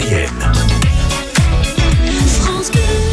Mayenne.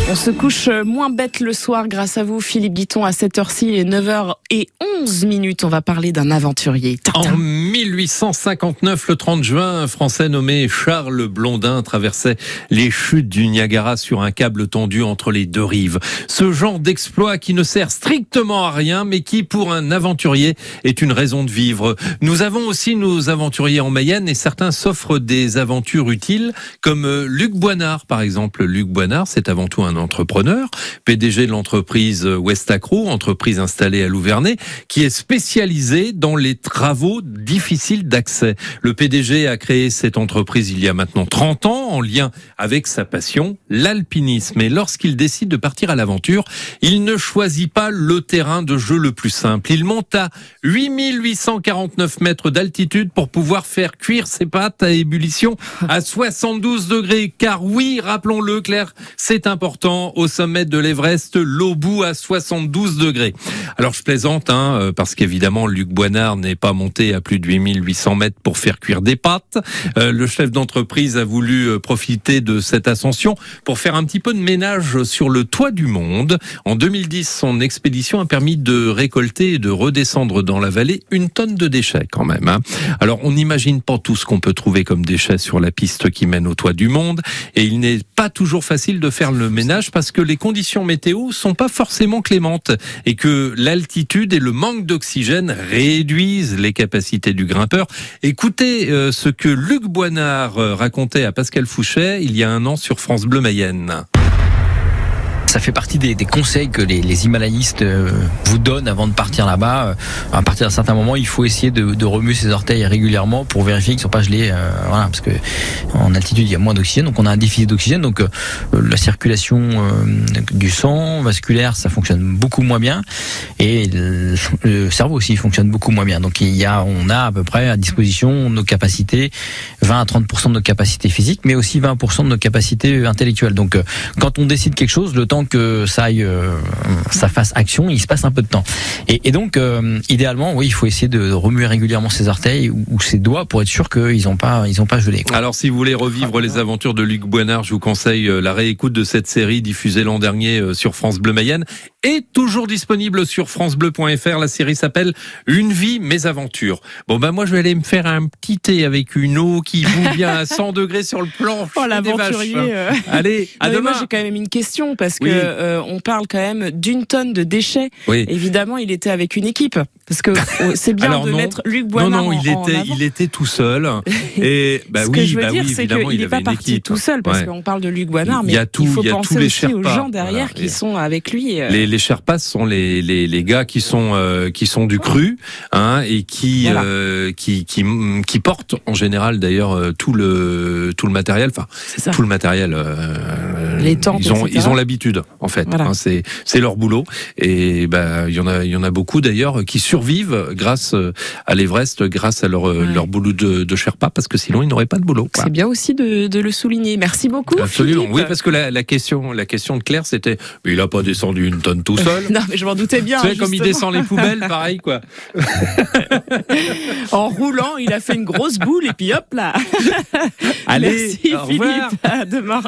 On se couche moins bête le soir grâce à vous, Philippe Guiton, à 7h6 et 9h11 minutes. On va parler d'un aventurier. En 1859, le 30 juin, un Français nommé Charles Blondin traversait les chutes du Niagara sur un câble tendu entre les deux rives. Ce genre d'exploit qui ne sert strictement à rien, mais qui, pour un aventurier, est une raison de vivre. Nous avons aussi nos aventuriers en Mayenne et certains s'offrent des aventures utiles, comme Luc Boinard, par exemple. Luc Boinard, c'est avant tout un entrepreneur, PDG de l'entreprise Westacro, entreprise installée à Louvernay, qui est spécialisée dans les travaux difficiles d'accès. Le PDG a créé cette entreprise il y a maintenant 30 ans en lien avec sa passion, l'alpinisme. Et lorsqu'il décide de partir à l'aventure, il ne choisit pas le terrain de jeu le plus simple. Il monte à 8849 mètres d'altitude pour pouvoir faire cuire ses pâtes à ébullition à 72 degrés. Car oui, rappelons-le Claire, c'est important au sommet de l'Everest, l'eau bout à 72 degrés. Alors je plaisante, hein, euh, parce qu'évidemment Luc Boinard n'est pas monté à plus de 8800 mètres pour faire cuire des pâtes. Euh, le chef d'entreprise a voulu euh, profiter de cette ascension pour faire un petit peu de ménage sur le toit du monde. En 2010, son expédition a permis de récolter et de redescendre dans la vallée une tonne de déchets quand même. Hein. Alors on n'imagine pas tout ce qu'on peut trouver comme déchets sur la piste qui mène au toit du monde, et il n'est pas toujours facile de faire le ménage parce que les conditions météo sont pas forcément clémentes et que l'altitude et le manque d'oxygène réduisent les capacités du grimpeur. Écoutez euh, ce que Luc Boinard euh, racontait à Pascal Fouchet il y a un an sur France Bleu Mayenne. Ça fait partie des, conseils que les, les himalayistes euh, vous donnent avant de partir là-bas. Euh, à partir d'un certain moment, il faut essayer de, remuer ses orteils régulièrement pour vérifier qu'ils ne sont pas gelés. Euh, voilà, parce que en altitude, il y a moins d'oxygène, donc on a un déficit d'oxygène. Donc la circulation du sang vasculaire, ça fonctionne beaucoup moins bien, et le, le, cerveau aussi fonctionne beaucoup moins bien. Donc il y a, on a à peu près à disposition nos capacités, 20 à 30% de nos capacités physiques, mais aussi 20 de nos capacités intellectuelles. Donc quand on décide quelque chose, le temps que ça aille, euh, ça fasse action, il se passe un peu de temps. Et, et donc, euh, idéalement, oui, il faut essayer de remuer régulièrement ses orteils ou, ou ses doigts pour être sûr qu'ils n'ont pas, ils ont pas gelé. Quoi. Alors, si vous voulez revivre les aventures de Luc Boinard, je vous conseille euh, la réécoute de cette série diffusée l'an dernier sur France Bleu Mayenne et toujours disponible sur francebleu.fr. La série s'appelle Une vie, mes aventures. Bon, ben moi, je vais aller me faire un petit thé avec une eau qui bout bien à 100 degrés sur le planche. Oh, l'aventurier. Euh... Allez, à demain. Moi, j'ai quand même une question parce que oui. Euh, on parle quand même d'une tonne de déchets. Oui. Évidemment, il était avec une équipe parce que c'est bien Alors de non. mettre Luc Boinard Non, non, il en, était, en il était tout seul. Et bah Ce oui, que je veux bah dire, oui, c'est qu'il il n'est pas parti tout seul parce Ouais. qu'on parle de Luc Boinard, Il mais y a tout- il faut il y a penser tous les aussi aux Sherpas, gens derrière voilà. qui sont avec lui. euh. Les, les Sherpas sont les, les, les gars qui sont euh, qui sont du cru hein, et qui, Voilà. euh, qui qui qui portent en général d'ailleurs tout le tout le matériel enfin tout le matériel euh, Les tentes, ils ont etc. ils ont l'habitude en fait Voilà. hein, c'est leur boulot et bah il y en a il y en a beaucoup d'ailleurs qui survivent grâce euh, à l'Everest grâce à leur euh, Ouais. leur boulot de, de Sherpa parce que sinon ils n'auraient pas de boulot. C'est bien aussi de, de le souligner. Merci beaucoup. Absolument. Philippe. Oui, parce que la, la question, la question de Claire, c'était, mais il a pas descendu une tonne tout seul. Non, mais je m'en doutais bien. Tu sais, comme il descend les poubelles, pareil, quoi. En roulant, il a fait une grosse boule et puis hop là. Allez, Merci. Philippe. À demain.